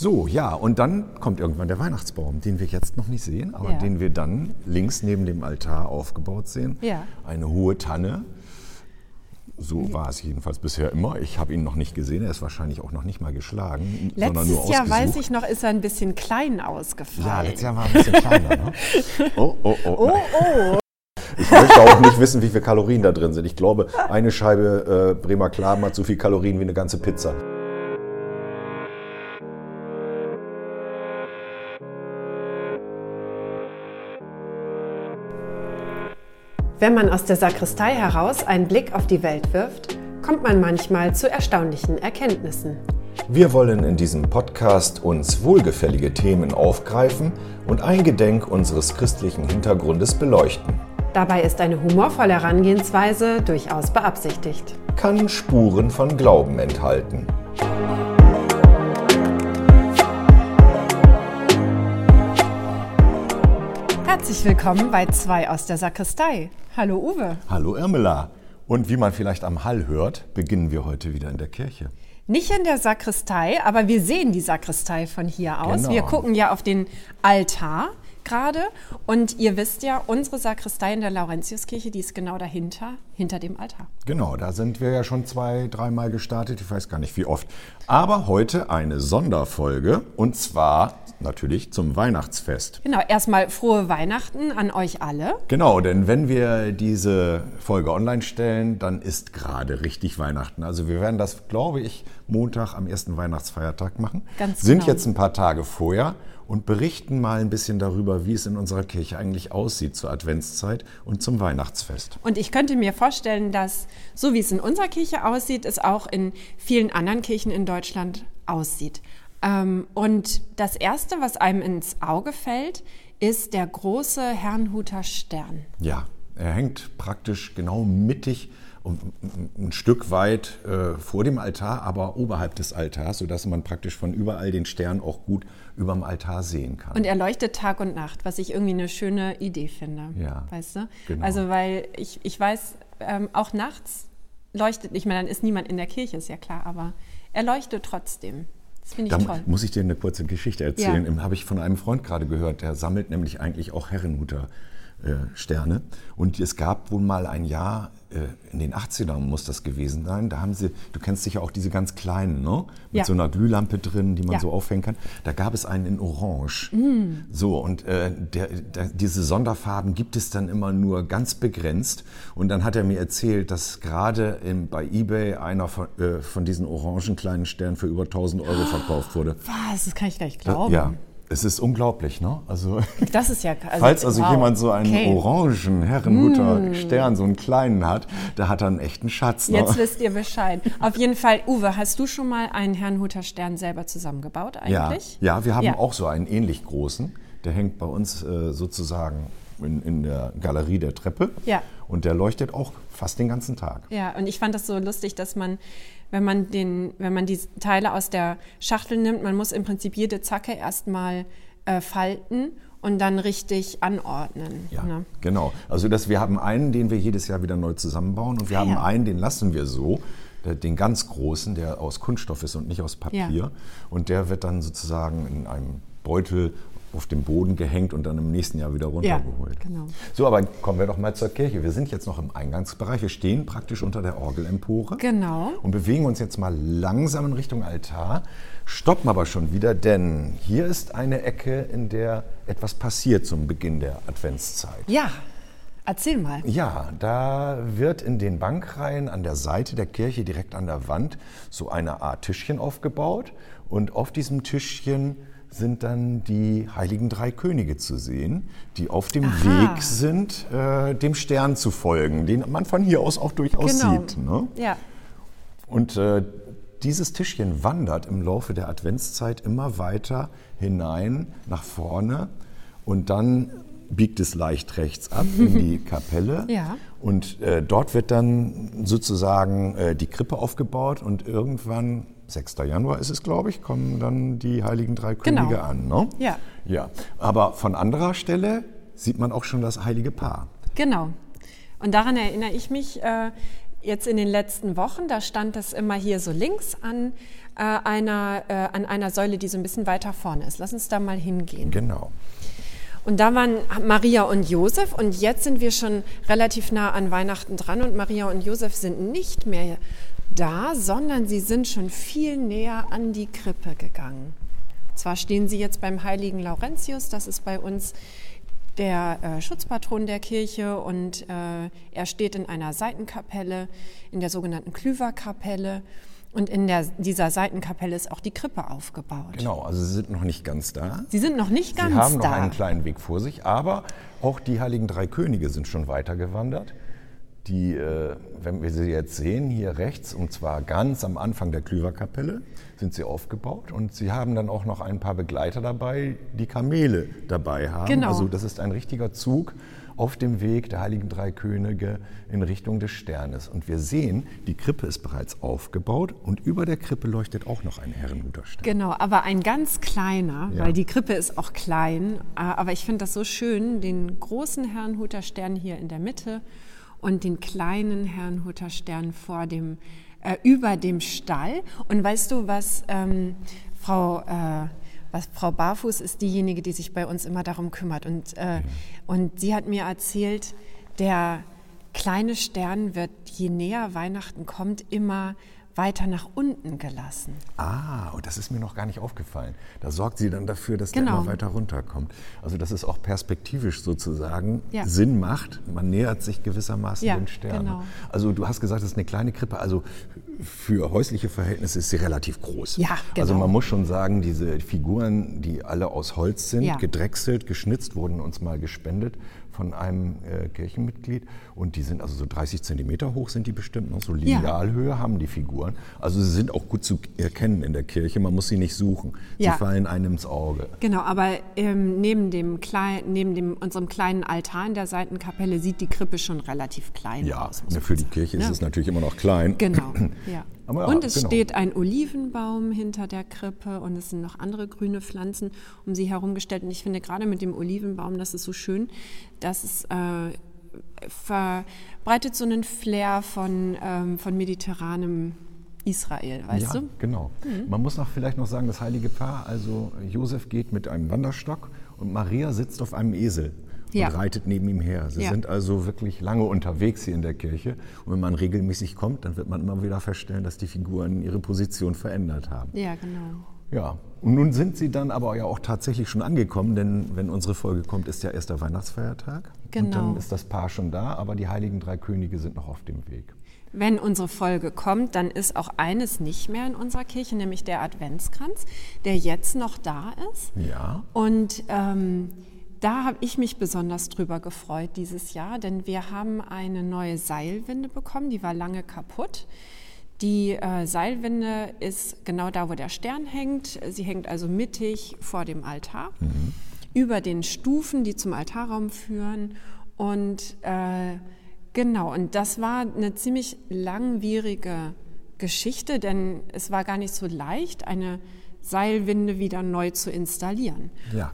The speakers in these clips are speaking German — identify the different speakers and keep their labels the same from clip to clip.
Speaker 1: So, ja, und dann kommt irgendwann der Weihnachtsbaum, den wir jetzt noch nicht sehen, aber
Speaker 2: Ja.
Speaker 1: den wir dann links neben dem Altar aufgebaut sehen.
Speaker 2: Ja.
Speaker 1: Eine hohe Tanne. So war es jedenfalls bisher immer. Ich habe ihn noch nicht gesehen. Er ist wahrscheinlich auch noch nicht mal geschlagen, sondern nur
Speaker 2: Letztes Jahr,
Speaker 1: ausgesucht.
Speaker 2: weiß ich noch, ist er ein bisschen klein ausgefallen.
Speaker 1: Ja, letztes Jahr war er ein bisschen kleiner. Ne? Oh, oh, oh.
Speaker 2: Oh, oh.
Speaker 1: Ich möchte auch nicht wissen, wie viele Kalorien da drin sind. Ich glaube, eine Scheibe äh, Bremer Klaben hat so viel Kalorien wie eine ganze Pizza.
Speaker 2: Wenn man aus der Sakristei heraus einen Blick auf die Welt wirft, kommt man manchmal zu erstaunlichen Erkenntnissen.
Speaker 1: Wir wollen in diesem Podcast uns wohlgefällige Themen aufgreifen und eingedenk unseres christlichen Hintergrundes beleuchten.
Speaker 2: Dabei ist eine humorvolle Herangehensweise durchaus beabsichtigt.
Speaker 1: Kann Spuren von Glauben enthalten.
Speaker 2: Herzlich willkommen bei zwei aus der Sakristei. Hallo Uwe.
Speaker 1: Hallo Irmela. Und wie man vielleicht am Hall hört, beginnen wir heute wieder in der Kirche.
Speaker 2: Nicht in der Sakristei, aber wir sehen die Sakristei von hier aus.
Speaker 1: Genau.
Speaker 2: Wir gucken ja auf den Altar gerade und ihr wisst ja, unsere Sakristei in der Laurentiuskirche, die ist genau dahinter, hinter dem Altar.
Speaker 1: Genau, da sind wir ja schon zwei, dreimal gestartet, ich weiß gar nicht wie oft. Aber heute eine Sonderfolge und zwar natürlich zum Weihnachtsfest.
Speaker 2: Genau, erstmal frohe Weihnachten an euch alle.
Speaker 1: Genau, denn wenn wir diese Folge online stellen, dann ist gerade richtig Weihnachten. Also wir werden das, glaube ich, Montag am ersten Weihnachtsfeiertag machen.
Speaker 2: Ganz
Speaker 1: Sind
Speaker 2: genau.
Speaker 1: jetzt ein paar Tage vorher und berichten mal ein bisschen darüber, wie es in unserer Kirche eigentlich aussieht zur Adventszeit und zum Weihnachtsfest.
Speaker 2: Und ich könnte mir vorstellen, dass so wie es in unserer Kirche aussieht, es auch in vielen anderen Kirchen in Deutschland aussieht. Ähm, und das Erste, was einem ins Auge fällt, ist der große Herrnhuter Stern.
Speaker 1: Ja, er hängt praktisch genau mittig und ein Stück weit äh, vor dem Altar, aber oberhalb des Altars, sodass man praktisch von überall den Stern auch gut über dem Altar sehen kann.
Speaker 2: Und er leuchtet Tag und Nacht, was ich irgendwie eine schöne Idee finde.
Speaker 1: Ja,
Speaker 2: Weißt du?
Speaker 1: genau.
Speaker 2: Also, weil ich, ich weiß, ähm, auch nachts leuchtet, ich meine, dann ist niemand in der Kirche, ist ja klar, aber er leuchtet trotzdem. Das finde ich
Speaker 1: Da
Speaker 2: toll.
Speaker 1: muss ich dir eine kurze Geschichte erzählen.
Speaker 2: Ja.
Speaker 1: Habe ich von einem Freund gerade gehört, der sammelt nämlich eigentlich auch Herrenhuter Sterne. Und es gab wohl mal ein Jahr, äh, in den 80ern muss das gewesen sein, da haben sie, du kennst sicher auch diese ganz kleinen, ne? Mit
Speaker 2: Ja.
Speaker 1: so einer Glühlampe drin, die man
Speaker 2: Ja. Mm.
Speaker 1: so aufhängen kann. Da gab es einen in Orange. So, und äh, der, der, diese Sonderfarben gibt es dann immer nur ganz begrenzt. Und dann hat er mir erzählt, dass gerade bei Ebay einer von, äh, von diesen orangen kleinen Sternen für über 1000 Euro verkauft wurde.
Speaker 2: Was? Das kann ich gar nicht glauben.
Speaker 1: Ja, es ist unglaublich, ne? Also,
Speaker 2: Das ist ja. Also,
Speaker 1: falls also
Speaker 2: wow.
Speaker 1: jemand so einen
Speaker 2: Okay. Mm.
Speaker 1: orangen Herrenhuter Stern, so einen kleinen hat, der hat dann einen echten Schatz. Ne?
Speaker 2: Jetzt wisst ihr Bescheid. Auf jeden Fall, Uwe, hast du schon mal einen Herrnhuter Stern selber zusammengebaut
Speaker 1: ja,
Speaker 2: eigentlich?
Speaker 1: ja, wir haben
Speaker 2: Ja.
Speaker 1: auch so einen ähnlich großen. Der hängt bei uns äh, sozusagen in, in der Galerie der Treppe.
Speaker 2: Ja.
Speaker 1: Und der leuchtet auch fast den ganzen Tag.
Speaker 2: Ja, und ich fand das so lustig, dass man, wenn man, den, wenn man die Teile aus der Schachtel nimmt, man muss im Prinzip jede Zacke erstmal äh, falten und dann richtig anordnen.
Speaker 1: Ja,
Speaker 2: ne?
Speaker 1: genau. Also das, wir haben einen, den wir jedes Jahr wieder neu zusammenbauen und wir
Speaker 2: Ah,
Speaker 1: haben
Speaker 2: ja.
Speaker 1: einen, den lassen wir so, den ganz großen, der aus Kunststoff ist und nicht aus Papier.
Speaker 2: Ja.
Speaker 1: Und der wird dann sozusagen in einem Beutel auf dem Boden gehängt und dann im nächsten Jahr wieder runtergeholt.
Speaker 2: genau.
Speaker 1: So, aber kommen wir doch mal zur Kirche. Wir sind jetzt noch im Eingangsbereich. Wir stehen praktisch unter der Orgelempore
Speaker 2: Genau.
Speaker 1: und bewegen uns jetzt mal langsam in Richtung Altar, stoppen aber schon wieder, denn hier ist eine Ecke, in der etwas passiert zum Beginn der Adventszeit.
Speaker 2: Ja, erzähl mal.
Speaker 1: Ja, da wird in den Bankreihen an der Seite der Kirche direkt an der Wand so eine Art Tischchen aufgebaut und auf diesem Tischchen sind dann die heiligen drei Könige zu sehen, die auf dem
Speaker 2: Aha.
Speaker 1: Weg sind, äh, dem Stern zu folgen, den man von hier aus auch durchaus
Speaker 2: Genau.
Speaker 1: sieht. Ne?
Speaker 2: Ja.
Speaker 1: Und äh, dieses Tischchen wandert im Laufe der Adventszeit immer weiter hinein nach vorne und dann biegt es leicht rechts ab in die Kapelle.
Speaker 2: Ja.
Speaker 1: Und äh, dort wird dann sozusagen äh, die Krippe aufgebaut und irgendwann, 6. Januar ist es, glaube ich, kommen dann die heiligen drei
Speaker 2: Genau.
Speaker 1: Könige an. Ne?
Speaker 2: Ja.
Speaker 1: ja. Aber von anderer Stelle sieht man auch schon das heilige Paar.
Speaker 2: Genau. Und daran erinnere ich mich. Äh, jetzt in den letzten Wochen, da stand das immer hier so links an, äh, einer, äh, an einer Säule, die so ein bisschen weiter vorne ist. Lass uns da mal hingehen.
Speaker 1: Genau.
Speaker 2: Und da waren Maria und Josef und jetzt sind wir schon relativ nah an Weihnachten dran und Maria und Josef sind nicht mehr da, sondern sie sind schon viel näher an die Krippe gegangen. Zwar stehen sie jetzt beim heiligen Laurentius, das ist bei uns der äh, Schutzpatron der Kirche und äh, er steht in einer Seitenkapelle, in der sogenannten Klüverkapelle. Und in der, dieser Seitenkapelle ist auch die Krippe aufgebaut.
Speaker 1: Genau, also Sie sind noch nicht ganz da.
Speaker 2: Sie sind noch nicht ganz
Speaker 1: da. Sie haben
Speaker 2: da.
Speaker 1: noch einen kleinen Weg vor sich, aber auch die Heiligen Drei Könige sind schon weitergewandert. Die, äh, wenn wir sie jetzt sehen, hier rechts, und zwar ganz am Anfang der Klüverkapelle, sind sie aufgebaut. Und sie haben dann auch noch ein paar Begleiter dabei, die Kamele dabei haben.
Speaker 2: Genau.
Speaker 1: Also das ist ein richtiger Zug auf dem Weg der Heiligen Drei Könige in Richtung des Sternes. Und wir sehen, die Krippe ist bereits aufgebaut und über der Krippe leuchtet auch noch ein Herrenhuter Stern.
Speaker 2: Genau, aber ein ganz kleiner,
Speaker 1: Ja.
Speaker 2: weil die Krippe ist auch klein. Äh, Aber ich finde das so schön, den großen Herrnhuter Stern hier in der Mitte und den kleinen Herrnhuter Stern vor dem, äh, über dem Stall. Und weißt du, was ähm, Frau, äh, was Frau Barfuß ist diejenige, die sich bei uns immer darum kümmert. Und, äh, und sie hat mir erzählt, der kleine Stern wird, je näher Weihnachten kommt, immer weiter nach unten gelassen.
Speaker 1: Ah, und das ist mir noch gar nicht aufgefallen. Da sorgt sie dann dafür, dass der
Speaker 2: Genau.
Speaker 1: immer weiter runterkommt. Also dass es auch perspektivisch sozusagen
Speaker 2: Ja.
Speaker 1: Sinn macht. Man nähert sich gewissermaßen
Speaker 2: Ja,
Speaker 1: den Sternen.
Speaker 2: genau.
Speaker 1: Also du hast gesagt, es ist eine kleine Krippe. Also für häusliche Verhältnisse ist sie relativ groß.
Speaker 2: Ja,
Speaker 1: Also
Speaker 2: genau.
Speaker 1: man muss schon sagen, diese Figuren, die alle aus Holz sind,
Speaker 2: Ja.
Speaker 1: gedrechselt, geschnitzt, wurden uns mal gespendet von einem äh, Kirchenmitglied. Und die sind also so 30 Zentimeter hoch sind die bestimmt noch. So
Speaker 2: Ja.
Speaker 1: Linealhöhe haben die Figuren. Also sie sind auch gut zu erkennen in der Kirche. Man muss sie nicht suchen.
Speaker 2: Ja.
Speaker 1: Sie fallen einem ins Auge.
Speaker 2: Genau, aber ähm, neben, dem klein, neben dem, unserem kleinen Altar in der Seitenkapelle sieht die Krippe schon relativ klein
Speaker 1: Ja,
Speaker 2: aus. man
Speaker 1: für die. Kirche ist
Speaker 2: Ja.
Speaker 1: es natürlich immer noch klein.
Speaker 2: Genau, ja.
Speaker 1: Ja,
Speaker 2: und es
Speaker 1: genau.
Speaker 2: steht ein Olivenbaum hinter der Krippe und es sind noch andere grüne Pflanzen um sie herumgestellt. Und ich finde gerade mit dem Olivenbaum, das ist so schön, dass es äh, verbreitet so einen Flair von, ähm, von mediterranem Israel, weißt
Speaker 1: ja,
Speaker 2: du?
Speaker 1: genau. Man muss noch vielleicht noch sagen, das heilige Paar, also Josef geht mit einem Wanderstock und Maria sitzt auf einem Esel
Speaker 2: Ja.
Speaker 1: und reitet neben ihm her. Sie
Speaker 2: Ja.
Speaker 1: sind also wirklich lange unterwegs hier in der Kirche. Und wenn man regelmäßig kommt, dann wird man immer wieder feststellen, dass die Figuren ihre Position verändert haben.
Speaker 2: Ja, genau.
Speaker 1: Ja, und nun sind sie dann aber ja auch tatsächlich schon angekommen, denn wenn unsere Folge kommt, ist ja erst der Weihnachtsfeiertag. Und
Speaker 2: Genau.
Speaker 1: dann ist das Paar schon da, aber die heiligen drei Könige sind noch auf dem Weg.
Speaker 2: Wenn unsere Folge kommt, dann ist auch eines nicht mehr in unserer Kirche, nämlich der Adventskranz, der jetzt noch da ist.
Speaker 1: Ja.
Speaker 2: Und ähm, da habe ich mich besonders drüber gefreut dieses Jahr, denn wir haben eine neue Seilwinde bekommen, die war lange kaputt. Die äh, Seilwinde ist genau da, wo der Stern hängt. Sie hängt also mittig vor dem Altar, über den Stufen, die zum Altarraum führen. Und äh, genau, und das war eine ziemlich langwierige Geschichte, denn es war gar nicht so leicht, eine Seilwinde wieder neu zu installieren.
Speaker 1: Ja.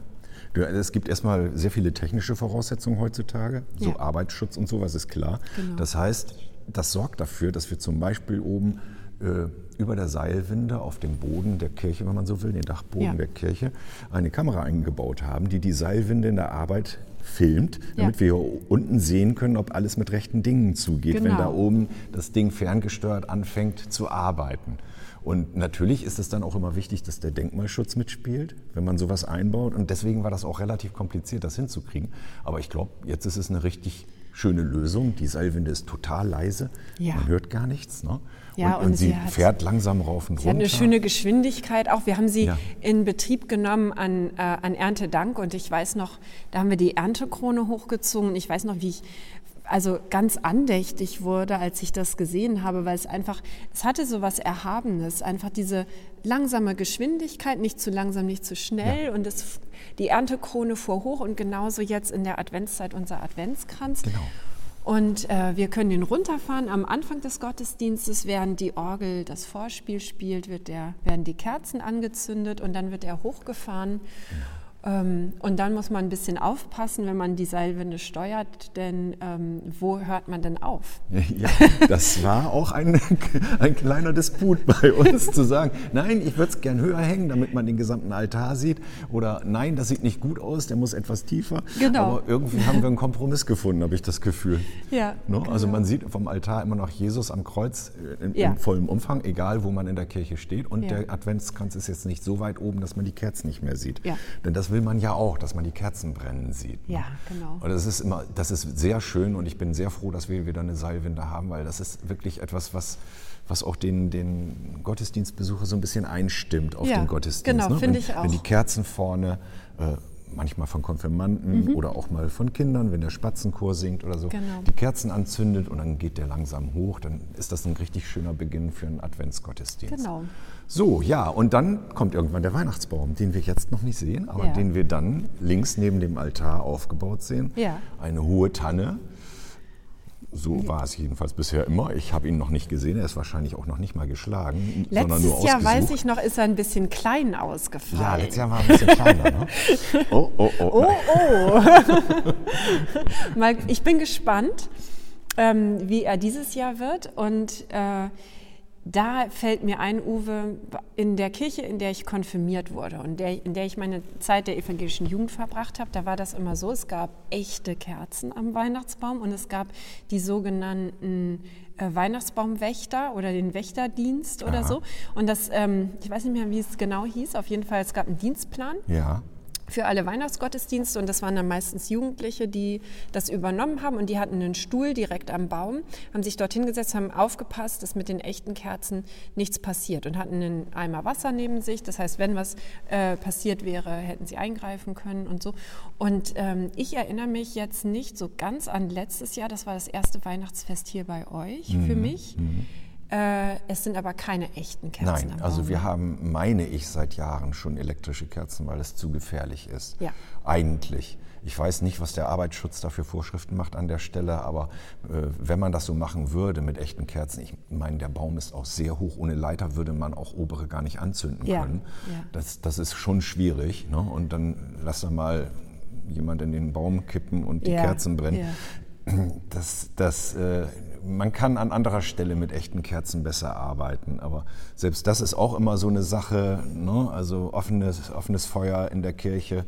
Speaker 1: Es gibt erstmal sehr viele technische Voraussetzungen heutzutage, so
Speaker 2: Ja.
Speaker 1: Arbeitsschutz und sowas ist klar.
Speaker 2: Genau.
Speaker 1: Das heißt, das sorgt dafür, dass wir zum Beispiel oben äh, über der Seilwinde auf dem Boden der Kirche, wenn man so will, den Dachboden
Speaker 2: Ja.
Speaker 1: der Kirche, eine Kamera eingebaut haben, die die Seilwinde in der Arbeit filmt, damit
Speaker 2: Ja.
Speaker 1: wir hier unten sehen können, ob alles mit rechten Dingen zugeht, wenn
Speaker 2: Genau.
Speaker 1: da oben das Ding ferngesteuert anfängt zu arbeiten. Und natürlich ist es dann auch immer wichtig, dass der Denkmalschutz mitspielt, wenn man sowas einbaut. Und deswegen war das auch relativ kompliziert, das hinzukriegen. Aber ich glaube, jetzt ist es eine richtig schöne Lösung. Die Seilwinde ist total leise,
Speaker 2: Ja.
Speaker 1: man hört gar nichts. Ne?
Speaker 2: Ja,
Speaker 1: und,
Speaker 2: und
Speaker 1: und sie,
Speaker 2: sie hat-
Speaker 1: fährt langsam rauf und
Speaker 2: Sie hat
Speaker 1: runter.
Speaker 2: eine schöne Geschwindigkeit auch. Wir haben sie
Speaker 1: Ja.
Speaker 2: in Betrieb genommen an, äh, an Erntedank und ich weiß noch, da haben wir die Erntekrone hochgezogen. Ich weiß noch, wie ich also ganz andächtig wurde, als ich das gesehen habe, weil es einfach, es hatte so was Erhabenes, einfach diese langsame Geschwindigkeit, nicht zu langsam, nicht zu schnell und es, die Erntekrone fuhr hoch und genauso jetzt in der Adventszeit unser Adventskranz.
Speaker 1: Genau.
Speaker 2: Und äh, wir können den runterfahren. Am Anfang des Gottesdienstes, während die Orgel das Vorspiel spielt, wird der, werden die Kerzen angezündet und dann wird er hochgefahren. Ähm, und dann muss man ein bisschen aufpassen, wenn man die Seilwinde steuert, denn ähm, wo hört man denn auf?
Speaker 1: Ja, das war auch ein, ein kleiner Disput bei uns, zu sagen, nein, ich würde es gern höher hängen, damit man den gesamten Altar sieht. Oder nein, das sieht nicht gut aus, der muss etwas tiefer.
Speaker 2: Genau.
Speaker 1: Aber irgendwie haben wir einen Kompromiss gefunden, habe ich das Gefühl.
Speaker 2: Ja,
Speaker 1: ne? Also
Speaker 2: genau.
Speaker 1: man sieht vom Altar immer noch Jesus am Kreuz in,
Speaker 2: Ja.
Speaker 1: in vollem Umfang, egal wo man in der Kirche steht. Und
Speaker 2: Ja.
Speaker 1: der Adventskranz ist jetzt nicht so weit oben, dass man die Kerzen nicht mehr sieht.
Speaker 2: Ja.
Speaker 1: Denn das will man ja auch, dass man die Kerzen brennen sieht. ne?
Speaker 2: Ja, genau.
Speaker 1: Und das ist immer, das ist sehr schön und ich bin sehr froh, dass wir wieder eine Seilwinde haben, weil das ist wirklich etwas, was, was auch den, den Gottesdienstbesucher so ein bisschen einstimmt auf
Speaker 2: Ja,
Speaker 1: den Gottesdienst.
Speaker 2: genau,
Speaker 1: ne?
Speaker 2: finde
Speaker 1: wenn,
Speaker 2: ich auch.
Speaker 1: Wenn die Kerzen vorne, äh, manchmal von Konfirmanden
Speaker 2: Mhm.
Speaker 1: oder auch mal von Kindern, wenn der Spatzenchor singt oder so,
Speaker 2: Genau.
Speaker 1: die Kerzen anzündet und dann geht der langsam hoch, dann ist das ein richtig schöner Beginn für einen Adventsgottesdienst.
Speaker 2: Genau.
Speaker 1: So, ja, und dann kommt irgendwann der Weihnachtsbaum, den wir jetzt noch nicht sehen, aber
Speaker 2: Ja.
Speaker 1: den wir dann links neben dem Altar aufgebaut sehen.
Speaker 2: Ja.
Speaker 1: Eine hohe Tanne. So war es jedenfalls bisher immer. Ich habe ihn noch nicht gesehen. Er ist wahrscheinlich auch noch nicht mal geschlagen, sondern nur
Speaker 2: Letztes Jahr,
Speaker 1: ausgesucht.
Speaker 2: weiß ich noch, ist er ein bisschen klein ausgefallen.
Speaker 1: ja, letztes Jahr war er ein bisschen kleiner. Ne? Oh, oh, oh.
Speaker 2: Oh, oh. Mal, ich bin gespannt, ähm, wie er dieses Jahr wird. Und äh, da fällt mir ein, Uwe, in der Kirche, in der ich konfirmiert wurde und der, in der ich meine Zeit der evangelischen Jugend verbracht habe, da war das immer so, es gab echte Kerzen am Weihnachtsbaum und es gab die sogenannten äh, Weihnachtsbaumwächter oder den Wächterdienst oder
Speaker 1: Aha.
Speaker 2: so. Und das, ähm, ich weiß nicht mehr, wie es genau hieß, auf jeden Fall, es gab einen Dienstplan
Speaker 1: Ja.
Speaker 2: Für alle Weihnachtsgottesdienste und das waren dann meistens Jugendliche, die das übernommen haben und die hatten einen Stuhl direkt am Baum, haben sich dort hingesetzt, haben aufgepasst, dass mit den echten Kerzen nichts passiert und hatten einen Eimer Wasser neben sich. Das heißt, wenn was äh, passiert wäre, hätten sie eingreifen können und so. Und ähm, ich erinnere mich jetzt nicht so ganz an letztes Jahr, das war das erste Weihnachtsfest hier bei euch
Speaker 1: Mhm.
Speaker 2: für mich. Äh, es sind aber keine echten Kerzen
Speaker 1: Nein, also wir haben, meine ich, seit Jahren schon elektrische Kerzen, weil es zu gefährlich ist.
Speaker 2: Ja.
Speaker 1: Eigentlich. Ich weiß nicht, was der Arbeitsschutz dafür Vorschriften macht an der Stelle, aber äh, wenn man das so machen würde mit echten Kerzen, ich meine, der Baum ist auch sehr hoch, ohne Leiter würde man auch obere gar nicht anzünden
Speaker 2: Ja,
Speaker 1: können.
Speaker 2: ja.
Speaker 1: Das, das ist schon schwierig. Ne? Und dann lass da mal jemand in den Baum kippen und die
Speaker 2: Ja,
Speaker 1: Kerzen brennen. Das, das, äh, man kann an anderer Stelle mit echten Kerzen besser arbeiten, aber selbst das ist auch immer so eine Sache, ne? also offenes, offenes Feuer in der Kirche.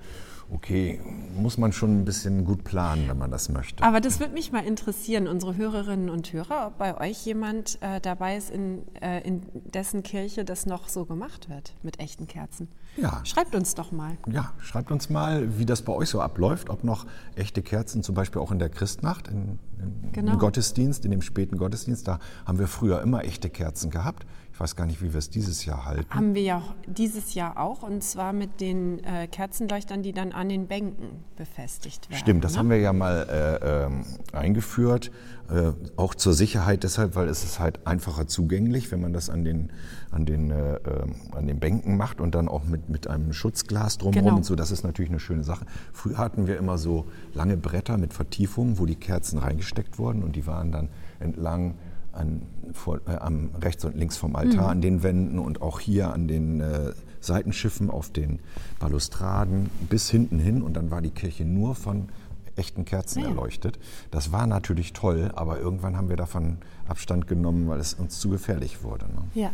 Speaker 1: Okay, muss man schon ein bisschen gut planen, wenn man das möchte.
Speaker 2: Aber das würde mich mal interessieren, unsere Hörerinnen und Hörer, ob bei euch jemand äh, dabei ist, in, äh, in dessen Kirche das noch so gemacht wird mit echten Kerzen.
Speaker 1: Ja.
Speaker 2: Schreibt uns doch mal.
Speaker 1: Ja, schreibt uns mal, wie das bei euch so abläuft, ob noch echte Kerzen, zum Beispiel auch in der Christnacht, in, in,
Speaker 2: Genau.
Speaker 1: im Gottesdienst, in dem späten Gottesdienst, da haben wir früher immer echte Kerzen gehabt. Ich weiß gar nicht, wie wir es dieses Jahr halten.
Speaker 2: Haben wir ja dieses Jahr auch und zwar mit den äh, Kerzenleuchtern, die dann an den Bänken befestigt werden.
Speaker 1: Stimmt, das
Speaker 2: ne?
Speaker 1: haben wir ja mal äh, ähm, eingeführt, äh, auch zur Sicherheit deshalb, weil es ist halt einfacher zugänglich, wenn man das an den, an den, äh, ähm, an den Bänken macht und dann auch mit, mit einem Schutzglas drumherum
Speaker 2: Genau.
Speaker 1: und so. Das ist natürlich eine schöne Sache. Früher hatten wir immer so lange Bretter mit Vertiefungen, wo die Kerzen reingesteckt wurden und die waren dann entlang an, vor, äh, am rechts und links vom Altar
Speaker 2: Mhm.
Speaker 1: an den Wänden und auch hier an den äh, Seitenschiffen auf den Balustraden bis hinten hin und dann war die Kirche nur von echten Kerzen
Speaker 2: Ah ja.
Speaker 1: erleuchtet. Das war natürlich toll, aber irgendwann haben wir davon Abstand genommen, weil es uns zu gefährlich wurde. Ne?
Speaker 2: Ja.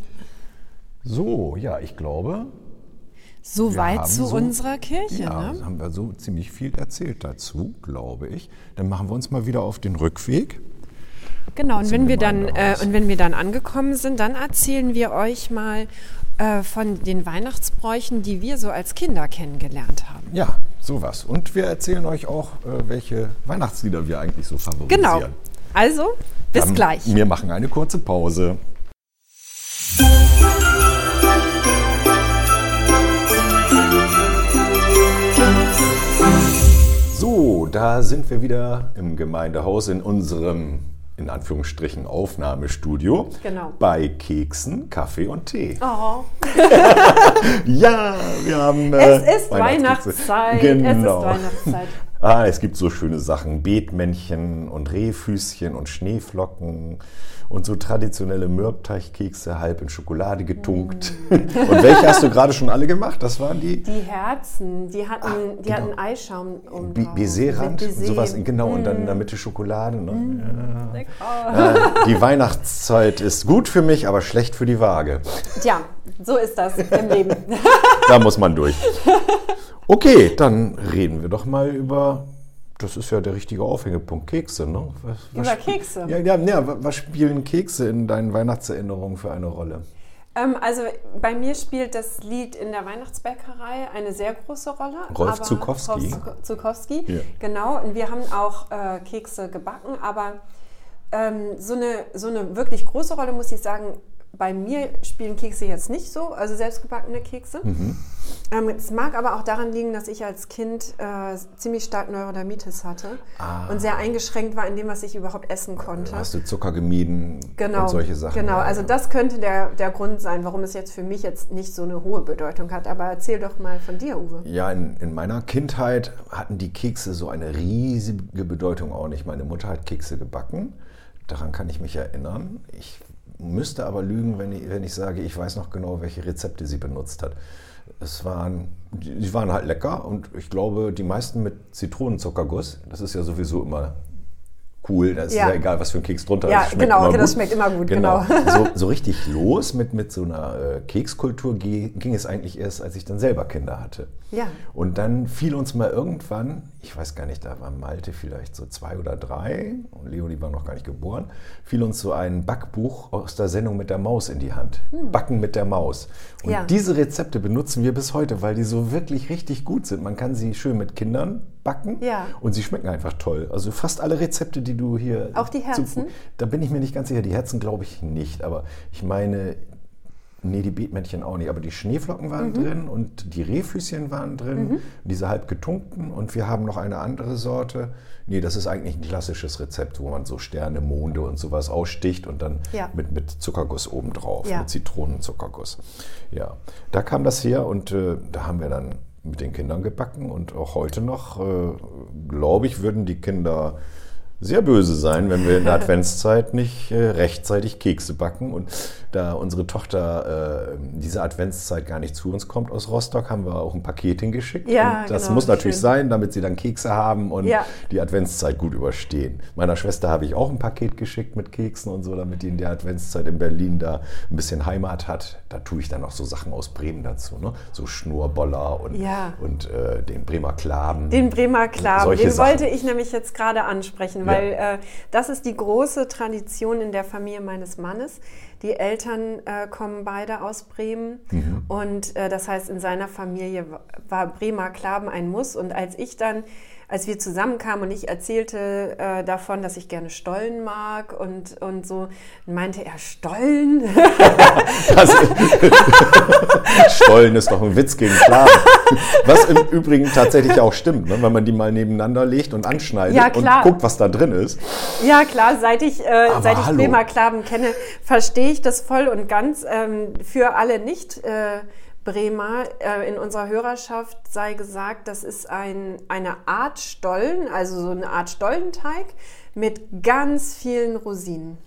Speaker 1: So, ja, ich glaube,
Speaker 2: Soweit zu
Speaker 1: so-
Speaker 2: unserer Kirche.
Speaker 1: ja,
Speaker 2: ne?
Speaker 1: haben wir so ziemlich viel erzählt dazu, glaube ich. Dann machen wir uns mal wieder auf den Rückweg.
Speaker 2: Genau, und wenn, wir dann, äh, und wenn wir dann angekommen sind, dann erzählen wir euch mal äh, von den Weihnachtsbräuchen, die wir so als Kinder kennengelernt haben.
Speaker 1: Ja, sowas. Und wir erzählen euch auch, äh, welche Weihnachtslieder wir eigentlich so favorisieren.
Speaker 2: Genau. Also, bis
Speaker 1: Dann
Speaker 2: gleich.
Speaker 1: Wir machen eine kurze Pause. So, da sind wir wieder im Gemeindehaus in unserem, in Anführungsstrichen, Aufnahmestudio.
Speaker 2: Genau.
Speaker 1: Bei Keksen, Kaffee und Tee.
Speaker 2: Oh,
Speaker 1: Ja, wir haben. äh,
Speaker 2: es ist
Speaker 1: Weihnachtskekse.
Speaker 2: Weihnachtszeit.
Speaker 1: Genau.
Speaker 2: Es ist Weihnachtszeit.
Speaker 1: Ah, es gibt so schöne Sachen. Beetmännchen und Rehfüßchen und Schneeflocken und so traditionelle Mürbteichkekse, halb in Schokolade getunkt. Mm. und welche hast du gerade schon alle gemacht? Das waren die?
Speaker 2: Die Herzen, die hatten, Ach, die genau. hatten Eischaum um
Speaker 1: Baiserrand, sowas, genau, mm. und dann in der mm. Mitte Schokolade. Ne? Mm. Ja. Ja, die Weihnachtszeit ist gut für mich, aber schlecht für die Waage.
Speaker 2: Tja, so ist das im Leben.
Speaker 1: da muss man durch. Okay, dann reden wir doch mal über das ist ja der richtige Aufhängepunkt, Kekse, ne?
Speaker 2: Was, was Über Kekse?
Speaker 1: Ja, ja, ja, was spielen Kekse in deinen Weihnachtserinnerungen für eine Rolle?
Speaker 2: Ähm, also bei mir spielt das Lied in der Weihnachtsbäckerei eine sehr große Rolle.
Speaker 1: Rolf Zukowski.
Speaker 2: Rolf Zukowski, ja. genau. Und wir haben auch äh, Kekse gebacken, aber ähm, so, eine, so eine wirklich große Rolle, muss ich sagen, bei mir spielen Kekse jetzt nicht so, also selbstgebackene Kekse. Mhm. Ähm, es mag aber auch daran liegen, dass ich als Kind äh, ziemlich stark Neurodermitis hatte ah. und sehr eingeschränkt war in dem, was ich überhaupt essen konnte.
Speaker 1: Hast du Zucker gemieden
Speaker 2: genau,
Speaker 1: und solche Sachen?
Speaker 2: Genau, also das könnte der, der Grund sein, warum es jetzt für mich jetzt nicht so eine hohe Bedeutung hat. Aber erzähl doch mal von dir, Uwe.
Speaker 1: Ja, in, in meiner Kindheit hatten die Kekse so eine riesige Bedeutung auch nicht. Meine Mutter hat Kekse gebacken. Daran kann ich mich erinnern. Ich müsste aber lügen, wenn ich, wenn ich sage, ich weiß noch genau, welche Rezepte sie benutzt hat. Es waren, die waren halt lecker und ich glaube, die meisten mit Zitronenzuckerguss. Das ist ja sowieso immer cool. Da ist ja. ja egal, was für ein Keks drunter
Speaker 2: ja, ist. Ja, genau, okay, das schmeckt immer gut. Genau.
Speaker 1: genau. So, so, richtig los mit, mit so einer äh, Kekskultur ging es eigentlich erst, als ich dann selber Kinder hatte.
Speaker 2: Ja.
Speaker 1: Und dann fiel uns mal irgendwann, ich weiß gar nicht, da war Malte vielleicht so zwei oder drei und Leonie war noch gar nicht geboren, fiel uns so ein Backbuch aus der Sendung mit der Maus in die Hand. Hm. Backen mit der Maus. Und ja. diese Rezepte benutzen wir bis heute, weil die so wirklich richtig gut sind. Man kann sie schön mit Kindern backen
Speaker 2: ja.
Speaker 1: und sie schmecken einfach toll. Also fast alle Rezepte, die du hier.
Speaker 2: Auch die Herzen?
Speaker 1: da bin ich mir nicht ganz sicher. Die Herzen glaube ich nicht, aber ich meine, Nee, die Beetmännchen auch nicht, aber die Schneeflocken waren mhm. drin und die Rehfüßchen waren drin, mhm. diese halb getunkten und wir haben noch eine andere Sorte. Nee, das ist eigentlich ein klassisches Rezept, wo man so Sterne, Monde und sowas aussticht und dann
Speaker 2: ja.
Speaker 1: mit, mit Zuckerguss obendrauf, ja. mit Zitronenzuckerguss. Ja, da kam das her und äh, da haben wir dann mit den Kindern gebacken und auch heute noch, äh, glaube ich, würden die Kinder sehr böse sein, wenn wir in der Adventszeit nicht äh, rechtzeitig Kekse backen. Und da unsere Tochter äh, diese Adventszeit gar nicht zu uns kommt aus Rostock, haben wir auch ein Paket hingeschickt.
Speaker 2: Ja,
Speaker 1: und das
Speaker 2: genau,
Speaker 1: muss natürlich schön. sein, damit sie dann Kekse haben und
Speaker 2: ja.
Speaker 1: die Adventszeit gut überstehen. Meiner Schwester habe ich auch ein Paket geschickt mit Keksen und so, damit die in der Adventszeit in Berlin da ein bisschen Heimat hat. Da tue ich dann auch so Sachen aus Bremen dazu, ne? so Schnurboller und,
Speaker 2: ja.
Speaker 1: und äh, den Bremer Klaben.
Speaker 2: Den Bremer Klaben, den Sachen. wollte ich nämlich jetzt gerade ansprechen, weil äh, das ist die große Tradition in der Familie meines Mannes. Die Eltern äh, kommen beide aus Bremen mhm. und äh, das heißt, in seiner Familie war Bremer Klaben ein Muss. Und als ich dann als wir zusammenkamen und ich erzählte äh, davon, dass ich gerne Stollen mag und, und so, meinte er, Stollen?
Speaker 1: Stollen ist doch ein Witz gegen Klagen. Was im Übrigen tatsächlich auch stimmt, ne? wenn man die mal nebeneinander legt und anschneidet
Speaker 2: ja,
Speaker 1: und guckt, was da drin ist.
Speaker 2: Ja, klar, seit ich, äh, seit ich Bremer Klaben kenne, verstehe ich das voll und ganz. Ähm, für alle nicht. Äh, Bremer. Äh, in unserer Hörerschaft sei gesagt, das ist ein, eine Art Stollen, also so eine Art Stollenteig mit ganz vielen Rosinen.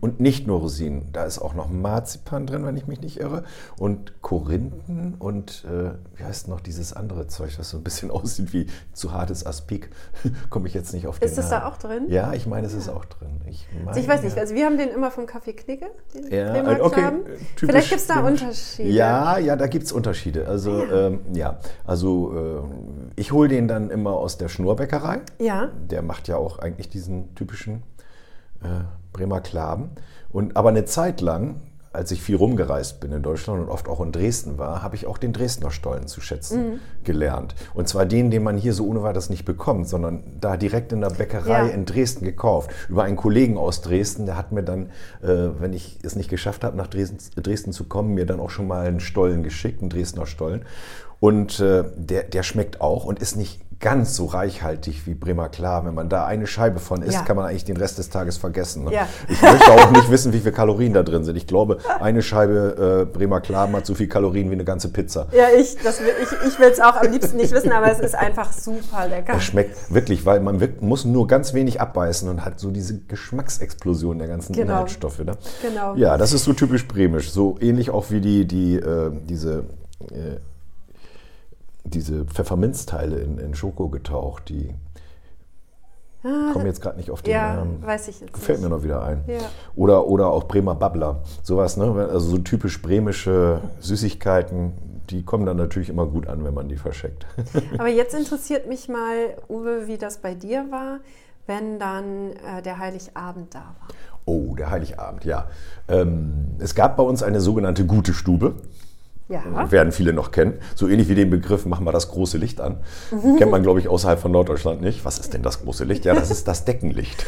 Speaker 1: Und nicht nur Rosinen, da ist auch noch Marzipan drin, wenn ich mich nicht irre. Und Korinthen und äh, wie heißt noch dieses andere Zeug, was so ein bisschen aussieht wie zu hartes Aspik. Komme ich jetzt nicht auf den
Speaker 2: Ist es da auch drin?
Speaker 1: Ja, ich meine, es ja. ist auch drin.
Speaker 2: Ich, meine, ich weiß nicht, also wir haben den immer vom Kaffee Knigge,
Speaker 1: den ja, äh, okay,
Speaker 2: Vielleicht gibt es da Unterschiede.
Speaker 1: Ja, ja, da gibt es Unterschiede. Also ja, ähm, ja. also äh, ich hole den dann immer aus der Schnurrbäckerei.
Speaker 2: Ja.
Speaker 1: Der macht ja auch eigentlich diesen typischen äh, Bremer Klaben. Und, aber eine Zeit lang, als ich viel rumgereist bin in Deutschland und oft auch in Dresden war, habe ich auch den Dresdner Stollen zu schätzen mhm. gelernt. Und zwar den, den man hier so ohne weiteres nicht bekommt, sondern da direkt in der Bäckerei ja. in Dresden gekauft. Über einen Kollegen aus Dresden, der hat mir dann, äh, wenn ich es nicht geschafft habe, nach Dresden, Dresden zu kommen, mir dann auch schon mal einen Stollen geschickt, einen Dresdner Stollen. Und äh, der, der schmeckt auch und ist nicht ganz so reichhaltig wie Bremer Klar. Wenn man da eine Scheibe von isst,
Speaker 2: Ja.
Speaker 1: kann man eigentlich den Rest des Tages vergessen. Ne?
Speaker 2: Ja.
Speaker 1: Ich möchte auch nicht wissen, wie viele Kalorien da drin sind. Ich glaube, eine Scheibe äh, Bremer Klar hat so viel Kalorien wie eine ganze Pizza.
Speaker 2: Ja, ich, das will, ich, ich will es auch am liebsten nicht wissen, aber es ist einfach super lecker.
Speaker 1: Es schmeckt wirklich, weil man muss nur ganz wenig abbeißen und hat so diese Geschmacksexplosion der ganzen
Speaker 2: Genau.
Speaker 1: Inhaltsstoffe. Ne?
Speaker 2: Genau.
Speaker 1: Ja, das ist so typisch bremisch. So ähnlich auch wie die, die, äh, diese, äh, diese Pfefferminzteile in, in Schoko getaucht, die kommen jetzt gerade nicht auf den
Speaker 2: ja,
Speaker 1: Namen.
Speaker 2: weiß ich jetzt
Speaker 1: Fällt
Speaker 2: nicht.
Speaker 1: mir noch wieder ein.
Speaker 2: Ja.
Speaker 1: Oder, oder auch Bremer Babbler. Sowas, ne? Also so typisch bremische Süßigkeiten, die kommen dann natürlich immer gut an, wenn man die verschickt.
Speaker 2: Aber jetzt interessiert mich mal, Uwe, wie das bei dir war, wenn dann äh, der Heiligabend da war.
Speaker 1: Oh, der Heiligabend, ja. Ähm, es gab bei uns eine sogenannte gute Stube.
Speaker 2: Ja.
Speaker 1: Werden viele noch kennen. So ähnlich wie den Begriff, machen wir das große Licht an. Kennt man, glaube ich, außerhalb von Norddeutschland nicht. Was ist denn das große Licht? Ja, das ist das Deckenlicht.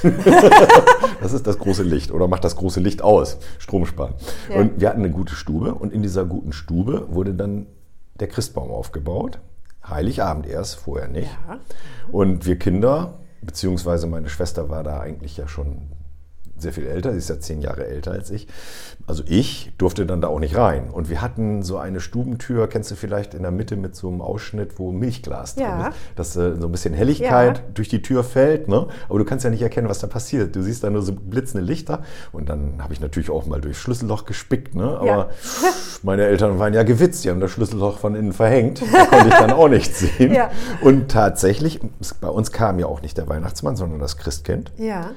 Speaker 1: das ist das große Licht. Oder macht das große Licht aus. Strom sparen.
Speaker 2: Ja.
Speaker 1: Und wir hatten eine gute Stube. Und in dieser guten Stube wurde dann der Christbaum aufgebaut. Heiligabend erst, vorher nicht.
Speaker 2: Ja.
Speaker 1: Und wir Kinder, beziehungsweise meine Schwester war da eigentlich ja schon sehr viel älter, sie ist ja zehn Jahre älter als ich. Also ich durfte dann da auch nicht rein. Und wir hatten so eine Stubentür, kennst du vielleicht in der Mitte mit so einem Ausschnitt, wo Milchglas drin
Speaker 2: Ja.
Speaker 1: ist, dass äh, so ein bisschen Helligkeit
Speaker 2: Ja.
Speaker 1: durch die Tür fällt. Ne? Aber du kannst ja nicht erkennen, was da passiert. Du siehst da nur so blitzende Lichter. Und dann habe ich natürlich auch mal durchs Schlüsselloch gespickt. Ne? Aber
Speaker 2: Ja.
Speaker 1: meine Eltern waren ja gewitzt, die haben das Schlüsselloch von innen verhängt. Da konnte ich dann auch nichts sehen. Und tatsächlich, bei uns kam ja auch nicht der Weihnachtsmann, sondern das Christkind.
Speaker 2: Ja.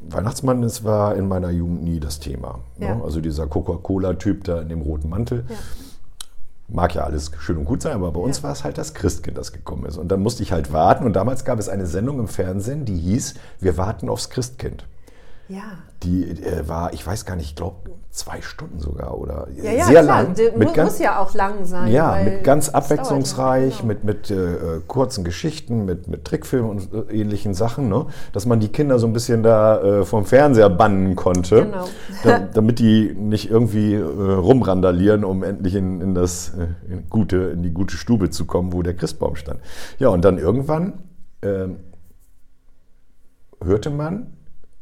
Speaker 1: Weihnachtsmann, das war in meiner Jugend nie das Thema. Ne?
Speaker 2: Ja.
Speaker 1: Also dieser Coca-Cola-Typ da in dem roten Mantel.
Speaker 2: Ja.
Speaker 1: Mag ja alles schön und gut sein, aber bei uns
Speaker 2: Ja.
Speaker 1: war es halt das Christkind, das gekommen ist. Und dann musste ich halt warten. Und damals gab es eine Sendung im Fernsehen, die hieß Wir warten aufs Christkind.
Speaker 2: Ja.
Speaker 1: Die äh, war, ich weiß gar nicht, ich glaube zwei Stunden sogar oder
Speaker 2: Ja, ja,
Speaker 1: sehr
Speaker 2: klar.
Speaker 1: lang. Mit
Speaker 2: mu-
Speaker 1: ganz,
Speaker 2: muss ja auch lang sein.
Speaker 1: ja, mit ganz abwechslungsreich,
Speaker 2: genau.
Speaker 1: mit, mit äh, kurzen Geschichten, mit, mit Trickfilmen und äh, ähnlichen Sachen, ne? dass man die Kinder so ein bisschen da äh, vom Fernseher bannen konnte,
Speaker 2: Genau.
Speaker 1: da, damit die nicht irgendwie äh, rumrandalieren, um endlich in, in, das, äh, in, gute, in die gute Stube zu kommen, wo der Christbaum stand. Ja, und dann irgendwann ähm, hörte man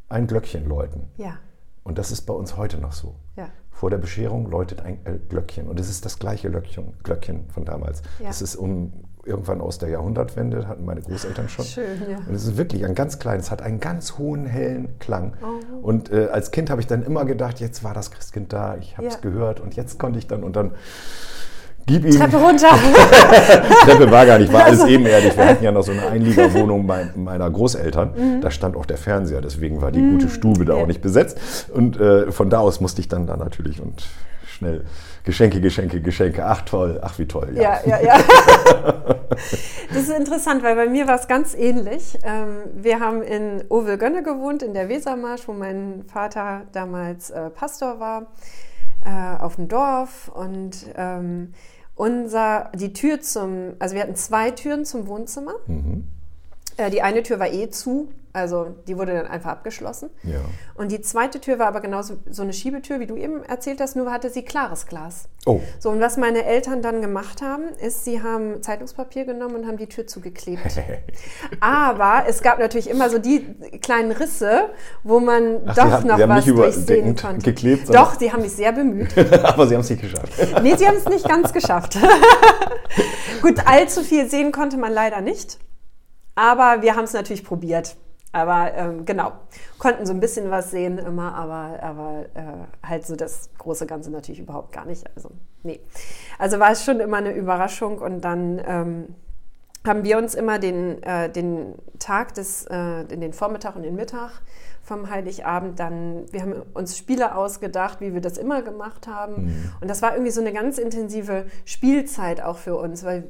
Speaker 1: ein Glöckchen läuten.
Speaker 2: Ja.
Speaker 1: Und das ist bei uns heute noch so. Vor der Bescherung läutet ein äh, Glöckchen. Und es ist das gleiche Glöckchen, Glöckchen von damals.
Speaker 2: Ja.
Speaker 1: Das ist um, irgendwann aus der Jahrhundertwende, hatten meine Großeltern schon.
Speaker 2: Schön, ja.
Speaker 1: Und es ist wirklich ein ganz kleines, hat einen ganz hohen, hellen Klang.
Speaker 2: Oh.
Speaker 1: Und äh, als Kind habe ich dann immer gedacht, jetzt war das Christkind da, ich habe es
Speaker 2: Ja.
Speaker 1: gehört und jetzt konnte ich dann und dann gib ihm.
Speaker 2: Treppe runter.
Speaker 1: Die Treppe war gar nicht, war alles ebenerdig. Wir hatten ja noch so eine Einliegerwohnung bei meiner Großeltern. Da stand auch der Fernseher, deswegen war die gute Stube da
Speaker 2: Mhm. ja.
Speaker 1: auch nicht besetzt. Und äh, von da aus musste ich dann da natürlich und schnell Geschenke, Geschenke, Geschenke. Ach toll, ach wie toll.
Speaker 2: Ja, ja, ja. Das ist interessant, weil bei mir war es ganz ähnlich. Ähm, Wir haben in Ovelgönne gewohnt, in der Wesermarsch, wo mein Vater damals äh, Pastor war, äh, auf dem Dorf. Und ähm, unser, die Tür zum, also wir hatten zwei Türen zum Wohnzimmer.
Speaker 1: Mhm.
Speaker 2: Äh, Die eine Tür war eh zu, also die wurde dann einfach abgeschlossen.
Speaker 1: Ja.
Speaker 2: Und die zweite Tür war aber genauso so eine Schiebetür, wie du eben erzählt hast, nur hatte sie klares Glas.
Speaker 1: Oh,
Speaker 2: So, und was meine Eltern dann gemacht haben, ist, sie haben Zeitungspapier genommen und haben die Tür zugeklebt. Aber es gab natürlich immer so die kleinen Risse, wo man
Speaker 1: Ach,
Speaker 2: doch
Speaker 1: haben-
Speaker 2: noch was
Speaker 1: nicht
Speaker 2: durchsehen konnte.
Speaker 1: geklebt,
Speaker 2: Doch, sie haben mich sehr bemüht.
Speaker 1: aber Sie haben es nicht geschafft.
Speaker 2: Nee, sie haben es nicht ganz geschafft. Gut, allzu viel sehen konnte man leider nicht. Aber wir haben es natürlich probiert. Aber ähm, genau, konnten so ein bisschen was sehen immer, aber, aber äh, halt so das große Ganze natürlich überhaupt gar nicht. Also, nee. Also war es schon immer eine Überraschung und dann ähm, haben wir uns immer den, äh, den Tag des, äh, in den Vormittag und den Mittag vom Heiligabend dann, wir haben uns Spiele ausgedacht, wie wir das immer gemacht haben. Und das war irgendwie so eine ganz intensive Spielzeit auch für uns, weil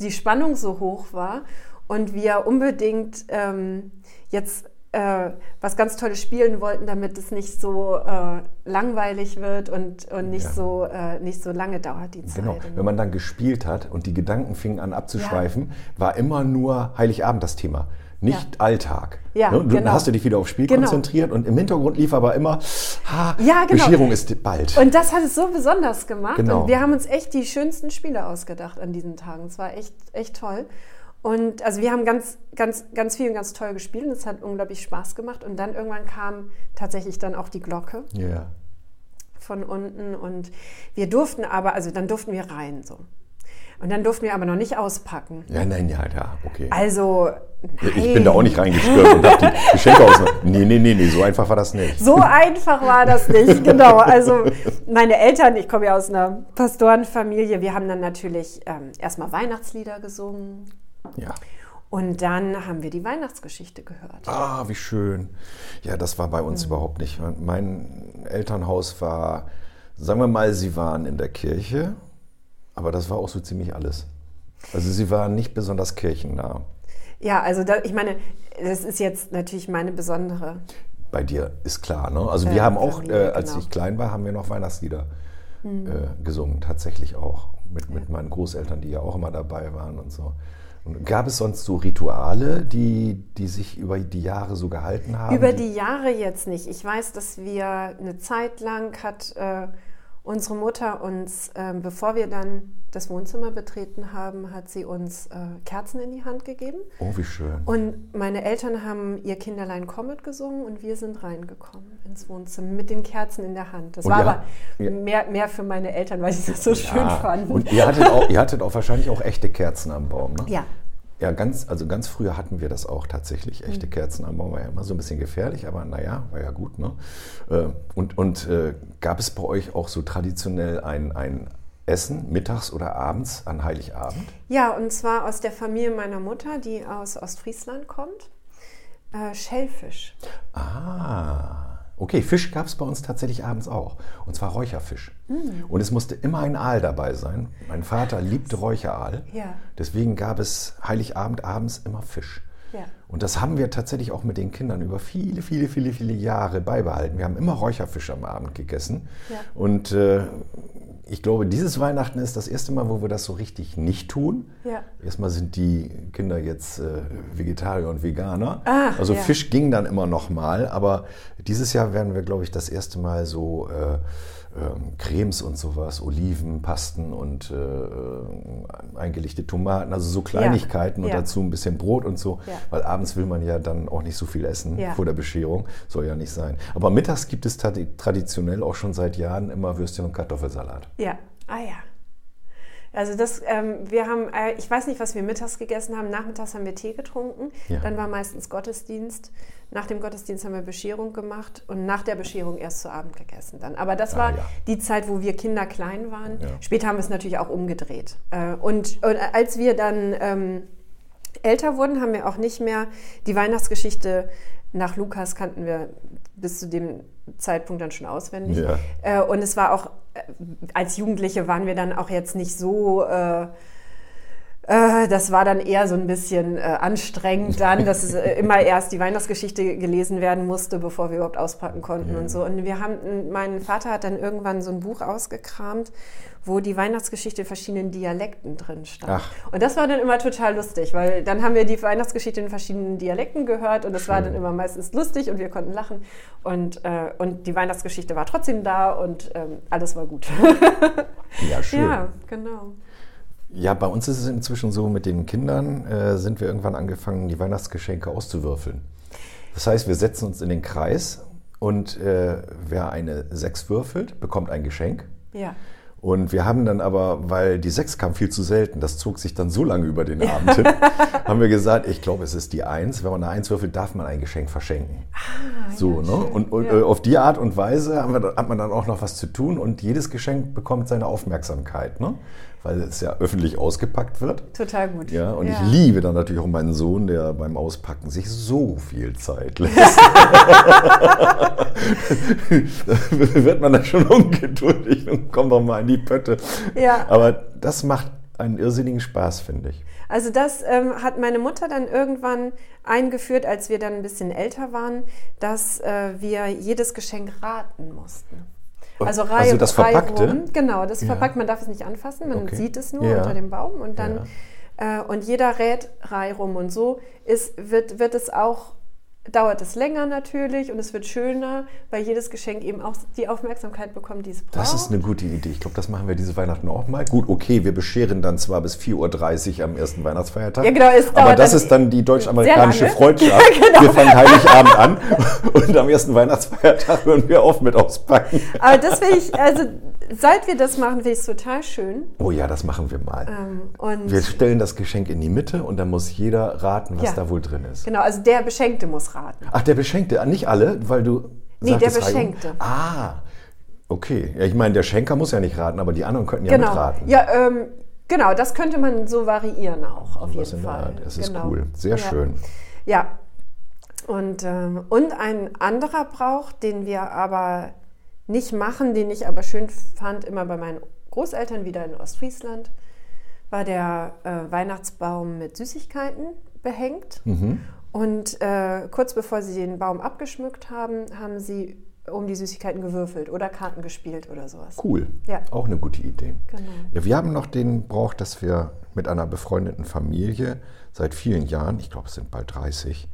Speaker 2: die Spannung so hoch war und wir unbedingt ähm, jetzt äh, was ganz Tolles spielen wollten, damit es nicht so äh, langweilig wird und, und nicht,
Speaker 1: Ja.
Speaker 2: so, äh, nicht so lange dauert die Zeit.
Speaker 1: Genau, wenn man dann gespielt hat und die Gedanken fingen an abzuschweifen, war immer nur Heiligabend das Thema, nicht Alltag.
Speaker 2: Ja,
Speaker 1: Ne?
Speaker 2: Genau.
Speaker 1: Dann hast du dich wieder aufs Spiel
Speaker 2: Genau.
Speaker 1: konzentriert und im Hintergrund lief aber immer, ha,
Speaker 2: Ja, genau.
Speaker 1: Bescherung ist bald.
Speaker 2: Und das hat es so besonders gemacht.
Speaker 1: Genau.
Speaker 2: Und wir haben uns echt die schönsten Spiele ausgedacht an diesen Tagen. Es war echt, echt toll. Und also wir haben ganz, ganz, ganz viel und ganz toll gespielt und es hat unglaublich Spaß gemacht. Und dann irgendwann kam tatsächlich dann auch die Glocke
Speaker 1: ja.
Speaker 2: von unten und wir durften aber, also dann durften wir rein so. Und dann durften wir aber noch nicht auspacken.
Speaker 1: ja, nein, ja, ja, okay.
Speaker 2: Also, nein.
Speaker 1: Ich bin da auch nicht reingestürmt und die Geschenke aus. Nee, nee, nee, nee, so einfach war das nicht.
Speaker 2: So einfach war das nicht, genau. Also meine Eltern, ich komme ja aus einer Pastorenfamilie, wir haben dann natürlich ähm, erstmal Weihnachtslieder gesungen
Speaker 1: Ja.
Speaker 2: und dann haben wir die Weihnachtsgeschichte gehört.
Speaker 1: Ah, wie schön. Ja, das war bei
Speaker 2: Mhm.
Speaker 1: uns überhaupt nicht. Mein Elternhaus war, sagen wir mal, sie waren in der Kirche, aber das war auch so ziemlich alles. Also sie waren nicht besonders kirchennah.
Speaker 2: Ja, also da, ich meine, das ist jetzt natürlich meine besondere.
Speaker 1: Bei dir ist klar, ne? Also wir
Speaker 2: Äh,
Speaker 1: haben auch,
Speaker 2: Familie,
Speaker 1: äh, als
Speaker 2: genau. Mhm.
Speaker 1: ich klein war, haben wir noch Weihnachtslieder äh, gesungen, tatsächlich auch. Mit, mit meinen Großeltern, die ja auch immer dabei waren und so. Gab es sonst so Rituale, die, die sich über die Jahre so gehalten haben?
Speaker 2: Über die Jahre jetzt nicht. Ich weiß, dass wir eine Zeit lang hat äh, unsere Mutter uns, ähm, bevor wir dann das Wohnzimmer betreten haben, hat sie uns äh, Kerzen in die Hand gegeben.
Speaker 1: Oh, wie schön.
Speaker 2: Und meine Eltern haben ihr Kinderlein Comet gesungen und wir sind reingekommen ins Wohnzimmer mit den Kerzen in der Hand. Das
Speaker 1: Und
Speaker 2: war aber
Speaker 1: ihr-
Speaker 2: mehr, mehr für meine Eltern, weil sie das so schön
Speaker 1: Ja,
Speaker 2: fanden.
Speaker 1: Und ihr hattet, auch, ihr hattet auch wahrscheinlich auch echte Kerzen am Baum, ne?
Speaker 2: ja.
Speaker 1: Ja, ganz, also ganz früher hatten wir das auch tatsächlich.
Speaker 2: Mhm.
Speaker 1: Echte Kerzen am Baum war ja immer so ein bisschen gefährlich, aber naja, war ja gut. Ne? Äh, Und, und äh, gab es bei euch auch so traditionell ein, ein Essen, mittags oder abends an Heiligabend?
Speaker 2: ja, und zwar aus der Familie meiner Mutter, die aus Ostfriesland kommt. Äh, Schellfisch.
Speaker 1: Ah, okay, Fisch gab es bei uns tatsächlich abends auch. Und zwar Räucherfisch. Und es musste immer ein Aal dabei sein. Mein Vater liebte Räucheraal.
Speaker 2: Ja.
Speaker 1: Deswegen gab es Heiligabend abends immer Fisch.
Speaker 2: Ja.
Speaker 1: Und das haben wir tatsächlich auch mit den Kindern über viele, viele, viele, viele Jahre beibehalten. Wir haben immer Räucherfisch am Abend gegessen.
Speaker 2: Ja.
Speaker 1: Und äh, ich glaube, dieses Weihnachten ist das erste Mal, wo wir das so richtig nicht tun.
Speaker 2: Ja.
Speaker 1: Erstmal sind die Kinder jetzt äh, Vegetarier und Veganer.
Speaker 2: Ah,
Speaker 1: also
Speaker 2: ja.
Speaker 1: Fisch ging dann immer noch mal, aber dieses Jahr werden wir, glaube ich, das erste Mal so äh, ähm, Cremes und sowas, Oliven, Pasten und äh, äh, eingelegte Tomaten, also so Kleinigkeiten und
Speaker 2: ja.
Speaker 1: dazu ein bisschen Brot und so,
Speaker 2: Ja.
Speaker 1: weil abends will man ja dann auch nicht so viel essen
Speaker 2: Ja.
Speaker 1: vor der Bescherung, soll ja nicht sein. Aber mittags gibt es tradi- traditionell auch schon seit Jahren immer Würstchen und Kartoffelsalat.
Speaker 2: Ja, ah ja. Also das, ähm, wir haben, äh, ich weiß nicht, was wir mittags gegessen haben. Nachmittags haben wir Tee getrunken.
Speaker 1: Ja.
Speaker 2: Dann war meistens Gottesdienst. Nach dem Gottesdienst haben wir Bescherung gemacht und nach der Bescherung erst zu Abend gegessen dann. Aber das
Speaker 1: Ah,
Speaker 2: war
Speaker 1: ja.
Speaker 2: die Zeit, wo wir Kinder klein waren.
Speaker 1: Ja.
Speaker 2: Später haben wir es natürlich auch umgedreht. Äh, und, und als wir dann ähm, älter wurden, haben wir auch nicht mehr die Weihnachtsgeschichte nach Lukas kannten wir bis zu dem Zeitpunkt dann schon auswendig.
Speaker 1: Ja.
Speaker 2: Äh, und es war auch, äh, als Jugendliche waren wir dann auch jetzt nicht so, äh, äh, das war dann eher so ein bisschen äh, anstrengend dann, dass es, äh, immer erst die Weihnachtsgeschichte gelesen werden musste, bevor wir überhaupt auspacken konnten und so. Und wir haben, mein Vater hat dann irgendwann so ein Buch ausgekramt, wo die Weihnachtsgeschichte in verschiedenen Dialekten drin stand.
Speaker 1: Ach.
Speaker 2: Und das war dann immer total lustig, weil dann haben wir die Weihnachtsgeschichte in verschiedenen Dialekten gehört und das war dann immer meistens lustig und wir konnten lachen und, äh, und die Weihnachtsgeschichte war trotzdem da und ähm, alles war gut.
Speaker 1: Ja, schön.
Speaker 2: ja, genau.
Speaker 1: Ja, bei uns ist es inzwischen so, mit den Kindern äh, sind wir irgendwann angefangen, die Weihnachtsgeschenke auszuwürfeln. Das heißt, wir setzen uns in den Kreis und äh, wer eine 6 würfelt, bekommt ein Geschenk.
Speaker 2: Ja.
Speaker 1: Und wir haben dann aber, weil die 6 kam viel zu selten, das zog sich dann so lange über den Abend hin, haben wir gesagt, ich glaube, es ist die 1. Wenn man eine 1 würfelt, darf man ein Geschenk verschenken. so, ne? Und, und
Speaker 2: Ja.
Speaker 1: auf die Art und Weise wir, hat man dann auch noch was zu tun und jedes Geschenk bekommt seine Aufmerksamkeit, ne? Weil es ja öffentlich ausgepackt wird.
Speaker 2: Total gut.
Speaker 1: Ja, und
Speaker 2: Ja.
Speaker 1: ich liebe dann natürlich auch meinen Sohn, der beim Auspacken sich so viel Zeit lässt. da wird man dann schon ungeduldig und kommt doch mal in die Pötte.
Speaker 2: Ja.
Speaker 1: Aber das macht einen irrsinnigen Spaß, finde ich.
Speaker 2: Also das ähm, hat meine Mutter dann irgendwann eingeführt, als wir dann ein bisschen älter waren, dass äh, wir jedes Geschenk raten mussten. Also Reihe,
Speaker 1: also das Verpackte?
Speaker 2: Rum, genau, das ja. verpackt, man darf es nicht anfassen, man okay. sieht es nur ja. unter dem Baum und dann ja. äh, und jeder rät Reihe rum und so ist, wird, wird es auch dauert es länger natürlich und es wird schöner, weil jedes Geschenk eben auch die Aufmerksamkeit bekommt, die es braucht.
Speaker 1: Das ist eine gute Idee. Ich glaube, das machen wir diese Weihnachten auch mal. Gut, okay, wir bescheren dann zwar bis 4.30 Uhr am ersten Weihnachtsfeiertag. Ja, genau, aber das ist dann die deutsch-amerikanische Freundschaft. Ja, genau. Wir fangen Heiligabend an und am ersten Weihnachtsfeiertag hören wir auf mit Auspacken.
Speaker 2: Aber das will ich, also seit wir das machen, finde ich es total schön.
Speaker 1: Oh ja, das machen wir mal. Ähm, wir stellen das Geschenk in die Mitte und dann muss jeder raten, was ja, da wohl drin ist.
Speaker 2: Genau, also der Beschenkte muss raten.
Speaker 1: Ach, der Beschenkte, nicht alle, weil du.
Speaker 2: Nee, der Beschenkte.
Speaker 1: Rein. Ah, okay. Ja, ich meine, der Schenker muss ja nicht raten, aber die anderen könnten ja
Speaker 2: genau.
Speaker 1: mitraten.
Speaker 2: Ja, ähm, genau, das könnte man so variieren auch, auf jeden Fall.
Speaker 1: Das ist genau. cool, sehr ja. schön.
Speaker 2: Ja, und, ähm, und ein anderer Brauch, den wir aber nicht machen, den ich aber schön fand, immer bei meinen Großeltern wieder in Ostfriesland, war der äh, Weihnachtsbaum mit Süßigkeiten behängt. Mhm. Und äh, kurz bevor sie den Baum abgeschmückt haben, haben sie um die Süßigkeiten gewürfelt oder Karten gespielt oder sowas.
Speaker 1: Cool. Ja. Auch eine gute Idee. Genau. Ja, wir haben noch den Brauch, dass wir mit einer befreundeten Familie seit vielen Jahren, ich glaube es sind bald 30,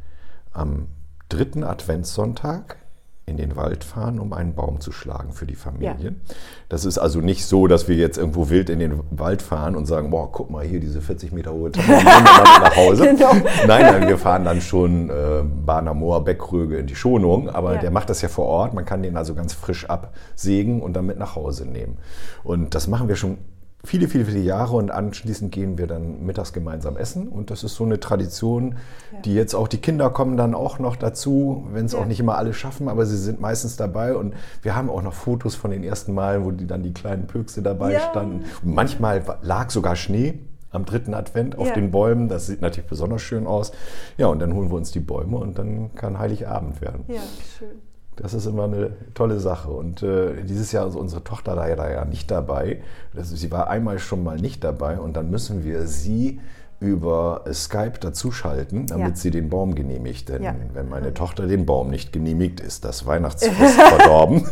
Speaker 1: am dritten Adventssonntag in den Wald fahren, um einen Baum zu schlagen für die Familie. Ja. Das ist also nicht so, dass wir jetzt irgendwo wild in den Wald fahren und sagen, boah, guck mal hier, diese 40 Meter hohe wir nach Hause. genau. Nein, nein, wir fahren dann schon äh, Bahner Moor, Beckröge in die Schonung, aber ja. der macht das ja vor Ort. Man kann den also ganz frisch absägen und dann mit nach Hause nehmen. Und das machen wir schon viele, viele, viele Jahre und anschließend gehen wir dann mittags gemeinsam essen. Und das ist so eine Tradition, ja. die jetzt auch, die Kinder kommen dann auch noch dazu, wenn es ja. auch nicht immer alle schaffen, aber sie sind meistens dabei. Und wir haben auch noch Fotos von den ersten Malen, wo die dann die kleinen Pökse dabei ja. standen. Und manchmal lag sogar Schnee am dritten Advent auf den Bäumen. Das sieht natürlich besonders schön aus. Ja, und dann holen wir uns die Bäume und dann kann Heiligabend werden.
Speaker 2: Ja, schön.
Speaker 1: Das ist immer eine tolle Sache. Und äh, dieses Jahr ist unsere Tochter leider ja nicht dabei. Das, sie war einmal schon mal nicht dabei und dann müssen wir sie über Skype dazuschalten, damit ja. sie den Baum genehmigt. Denn ja. wenn meine Tochter den Baum nicht genehmigt, ist das Weihnachtsfest verdorben.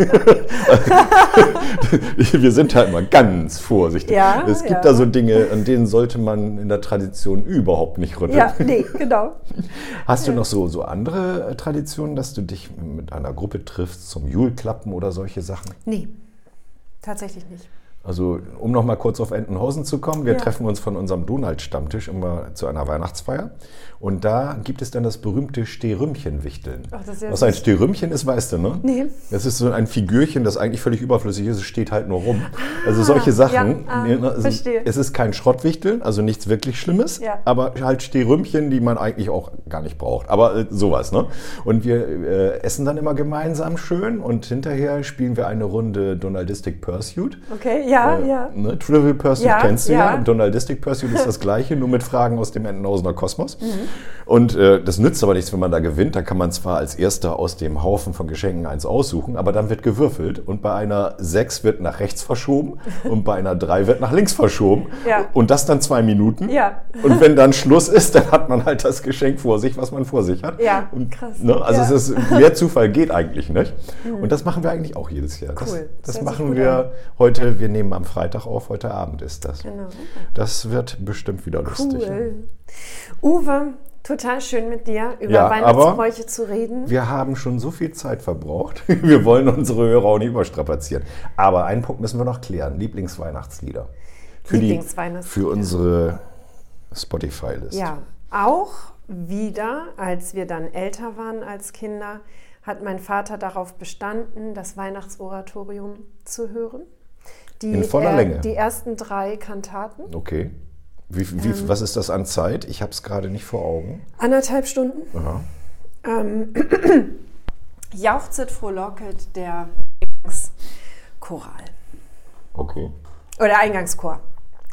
Speaker 1: Wir sind halt mal ganz vorsichtig. Ja, es gibt da so Dinge, an denen sollte man in der Tradition überhaupt nicht rütteln.
Speaker 2: Ja, nee, genau.
Speaker 1: Hast du noch so, so andere Traditionen, dass du dich mit einer Gruppe triffst zum Julklappen oder solche Sachen?
Speaker 2: Nee, tatsächlich nicht.
Speaker 1: Also um noch mal kurz auf Entenhausen zu kommen, wir ja. treffen uns von unserem Donald-Stammtisch immer zu einer Weihnachtsfeier. Und da gibt es dann das berühmte Stehrümchen-Wichteln. Was ein Stehrümchen ist, weißt du, ne? Nee. Das ist so ein Figürchen, das eigentlich völlig überflüssig ist. Es steht halt nur rum. Also solche Sachen. Ja, ah, ne, also verstehe. Es ist kein Schrottwichteln, also nichts wirklich Schlimmes. Ja. Aber halt Stehrümchen, die man eigentlich auch gar nicht braucht. Aber äh, sowas, ne? Und wir äh, essen dann immer gemeinsam schön und hinterher spielen wir eine Runde Donaldistic Pursuit.
Speaker 2: Okay, ja, äh, ja.
Speaker 1: Ne? Trivial Pursuit ja, kennst du ja. ja. Donaldistic Pursuit ist das gleiche, nur mit Fragen aus dem Entenhausener Kosmos. Mhm. Und äh, das nützt aber nichts, wenn man da gewinnt. Da kann man zwar als Erster aus dem Haufen von Geschenken eins aussuchen, aber dann wird gewürfelt. Und bei einer 6 wird nach rechts verschoben und bei einer 3 wird nach links verschoben. Ja. Und das dann zwei Minuten. Ja. Und wenn dann Schluss ist, dann hat man halt das Geschenk vor sich, was man vor sich hat.
Speaker 2: Ja,
Speaker 1: und, krass. Ne, also ja. es ist, mehr Zufall geht eigentlich nicht. Mhm. Und das machen wir eigentlich auch jedes Jahr. Cool. Das, das machen wir an. heute, wir nehmen am Freitag auf, heute Abend ist das. Genau. Das wird bestimmt wieder lustig.
Speaker 2: Cool. Uwe, Total schön mit dir über ja, Weihnachtsbräuche zu reden.
Speaker 1: Wir haben schon so viel Zeit verbraucht. Wir wollen unsere Hörer auch nicht überstrapazieren. Aber einen Punkt müssen wir noch klären: Lieblingsweihnachtslieder. Für, Lieblingsweihnachtslieder. für unsere Spotify-Liste.
Speaker 2: Ja, auch wieder, als wir dann älter waren als Kinder, hat mein Vater darauf bestanden, das Weihnachtsoratorium zu hören.
Speaker 1: Die, In voller äh, Länge.
Speaker 2: Die ersten drei Kantaten.
Speaker 1: Okay. Wie, wie, ähm, was ist das an Zeit? Ich habe es gerade nicht vor Augen.
Speaker 2: Anderthalb Stunden. Aha. Ähm, Jauchzet, frohlocket, der Eingangschoral.
Speaker 1: Okay.
Speaker 2: Oder Eingangschor.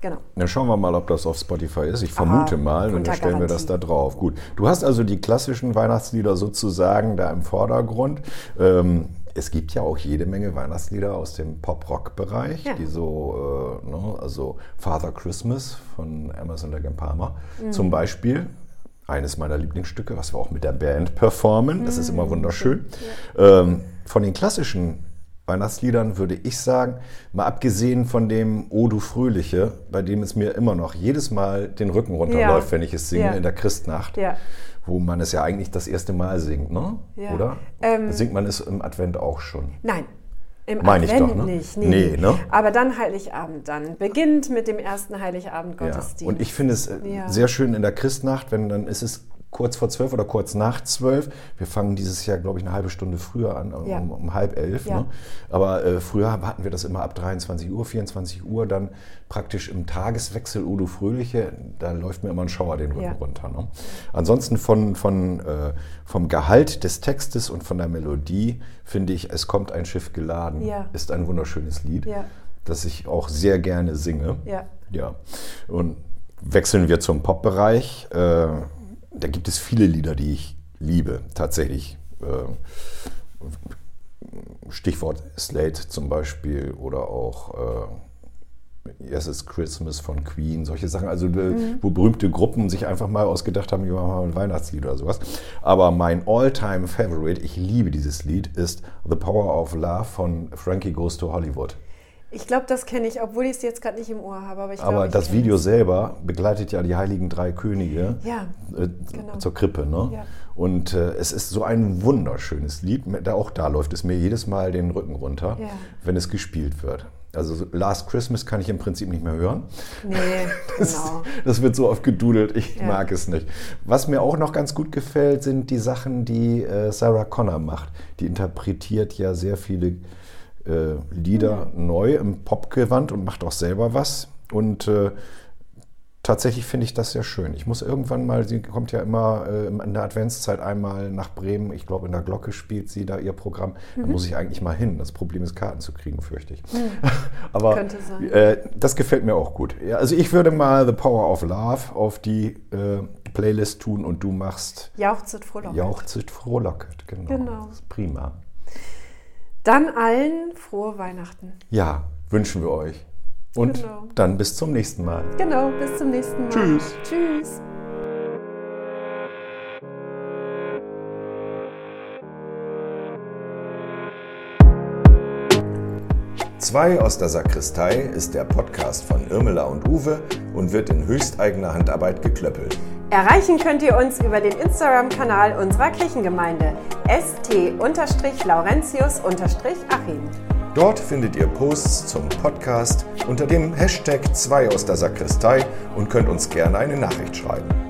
Speaker 2: Genau.
Speaker 1: Dann schauen wir mal, ob das auf Spotify ist. Ich vermute Aha, mal und dann stellen wir das da drauf. Gut. Du hast also die klassischen Weihnachtslieder sozusagen da im Vordergrund. Ähm, es gibt ja auch jede Menge Weihnachtslieder aus dem Pop-Rock-Bereich,
Speaker 2: Ja.
Speaker 1: die so, äh, ne, also Father Christmas von Emerson Lake Palmer zum Beispiel. Eines meiner Lieblingsstücke, was wir auch mit der Band performen. Das ist immer wunderschön. Ähm, von den klassischen Weihnachtsliedern würde ich sagen, mal abgesehen von dem O du Fröhliche, bei dem es mir immer noch jedes Mal den Rücken runterläuft,
Speaker 2: Ja.
Speaker 1: wenn ich es singe
Speaker 2: Ja.
Speaker 1: in der Christnacht,
Speaker 2: Ja.
Speaker 1: wo man es ja eigentlich das erste Mal singt, ne?
Speaker 2: Ja.
Speaker 1: oder?
Speaker 2: Ähm,
Speaker 1: Singt man es im Advent auch schon?
Speaker 2: Nein. Im
Speaker 1: Meine ich
Speaker 2: Advent
Speaker 1: doch, ne?
Speaker 2: nicht.
Speaker 1: Nee, ne?
Speaker 2: Aber dann Heiligabend dann. Beginnt mit dem ersten Heiligabend
Speaker 1: Ja.
Speaker 2: Gottesdienst.
Speaker 1: Und ich finde es äh,
Speaker 2: Ja.
Speaker 1: sehr schön in der Christnacht, wenn dann ist es kurz vor zwölf oder kurz nach zwölf. Wir fangen dieses Jahr, glaube ich, eine halbe Stunde früher an, um,
Speaker 2: Ja.
Speaker 1: um halb elf.
Speaker 2: Ja.
Speaker 1: Ne? Aber äh, früher hatten wir das immer ab 23 Uhr, 24 Uhr, dann praktisch im Tageswechsel Udo Fröhliche. Da läuft mir immer ein Schauer den Rücken
Speaker 2: Ja.
Speaker 1: runter. Ne? Ansonsten von, von, äh, vom Gehalt des Textes und von der Melodie finde ich, es kommt ein Schiff geladen. Ist ein wunderschönes Lied, das ich auch sehr gerne singe.
Speaker 2: Ja.
Speaker 1: Ja, und wechseln wir zum Pop-Bereich. Äh, da gibt es viele Lieder, die ich liebe, tatsächlich. Äh, Stichwort Slate zum Beispiel oder auch äh, Yes, It's Christmas von Queen, solche Sachen, also äh, wo berühmte Gruppen sich einfach mal ausgedacht haben, wir machen mal ein Weihnachtslied oder sowas. Aber mein all-time Favorite, ich liebe dieses Lied, ist The Power of Love von Frankie Goes to Hollywood.
Speaker 2: Ich glaube, das kenne ich, obwohl ich es jetzt gerade nicht im Ohr habe. Aber, ich
Speaker 1: Aber
Speaker 2: glaube, ich
Speaker 1: das Video
Speaker 2: es.
Speaker 1: selber begleitet ja die heiligen drei Könige
Speaker 2: Ja,
Speaker 1: äh,
Speaker 2: genau.
Speaker 1: zur Krippe. Ne?
Speaker 2: Ja.
Speaker 1: Und äh, es ist so ein wunderschönes Lied. Da, auch da läuft es mir jedes Mal den Rücken runter,
Speaker 2: Ja.
Speaker 1: wenn es gespielt wird. Also so Last Christmas kann ich im Prinzip nicht mehr hören.
Speaker 2: Nee, genau.
Speaker 1: Das wird so oft gedudelt, ich
Speaker 2: Ja.
Speaker 1: mag es nicht. Was mir auch noch ganz gut gefällt, sind die Sachen, die äh, Sarah Connor macht. Die interpretiert ja sehr viele äh, Lieder
Speaker 2: Mhm.
Speaker 1: neu im Popgewand und macht auch selber was. Und äh, tatsächlich finde ich das sehr schön. Ich muss irgendwann mal, sie kommt ja immer äh, in der Adventszeit einmal nach Bremen. Ich glaube, in der Glocke spielt sie da ihr Programm.
Speaker 2: Mhm.
Speaker 1: Da muss ich eigentlich mal hin. Das Problem ist, Karten zu kriegen, fürchte ich. Aber
Speaker 2: Könnte sein.
Speaker 1: äh, das gefällt mir auch gut. Ja, also ich würde mal The Power of Love auf die äh, Playlist tun und du machst
Speaker 2: Jauchzet frohlockend.
Speaker 1: Jauchzet frohlocket. Genau.
Speaker 2: Genau.
Speaker 1: Das ist prima.
Speaker 2: Dann allen frohe Weihnachten.
Speaker 1: Ja, wünschen wir euch. Und
Speaker 2: Genau.
Speaker 1: dann bis zum nächsten Mal.
Speaker 2: Genau, bis zum nächsten Mal.
Speaker 1: Tschüss.
Speaker 2: Tschüss.
Speaker 1: Zwei aus der Sakristei ist der Podcast von Irmela und Uwe und wird in höchsteigener Handarbeit geklöppelt.
Speaker 2: Erreichen könnt ihr uns über den Instagram-Kanal unserer Kirchengemeinde st-laurentius-achim.
Speaker 1: Dort findet ihr Posts zum Podcast unter dem Hashtag 2 aus der Sakristei und könnt uns gerne eine Nachricht schreiben.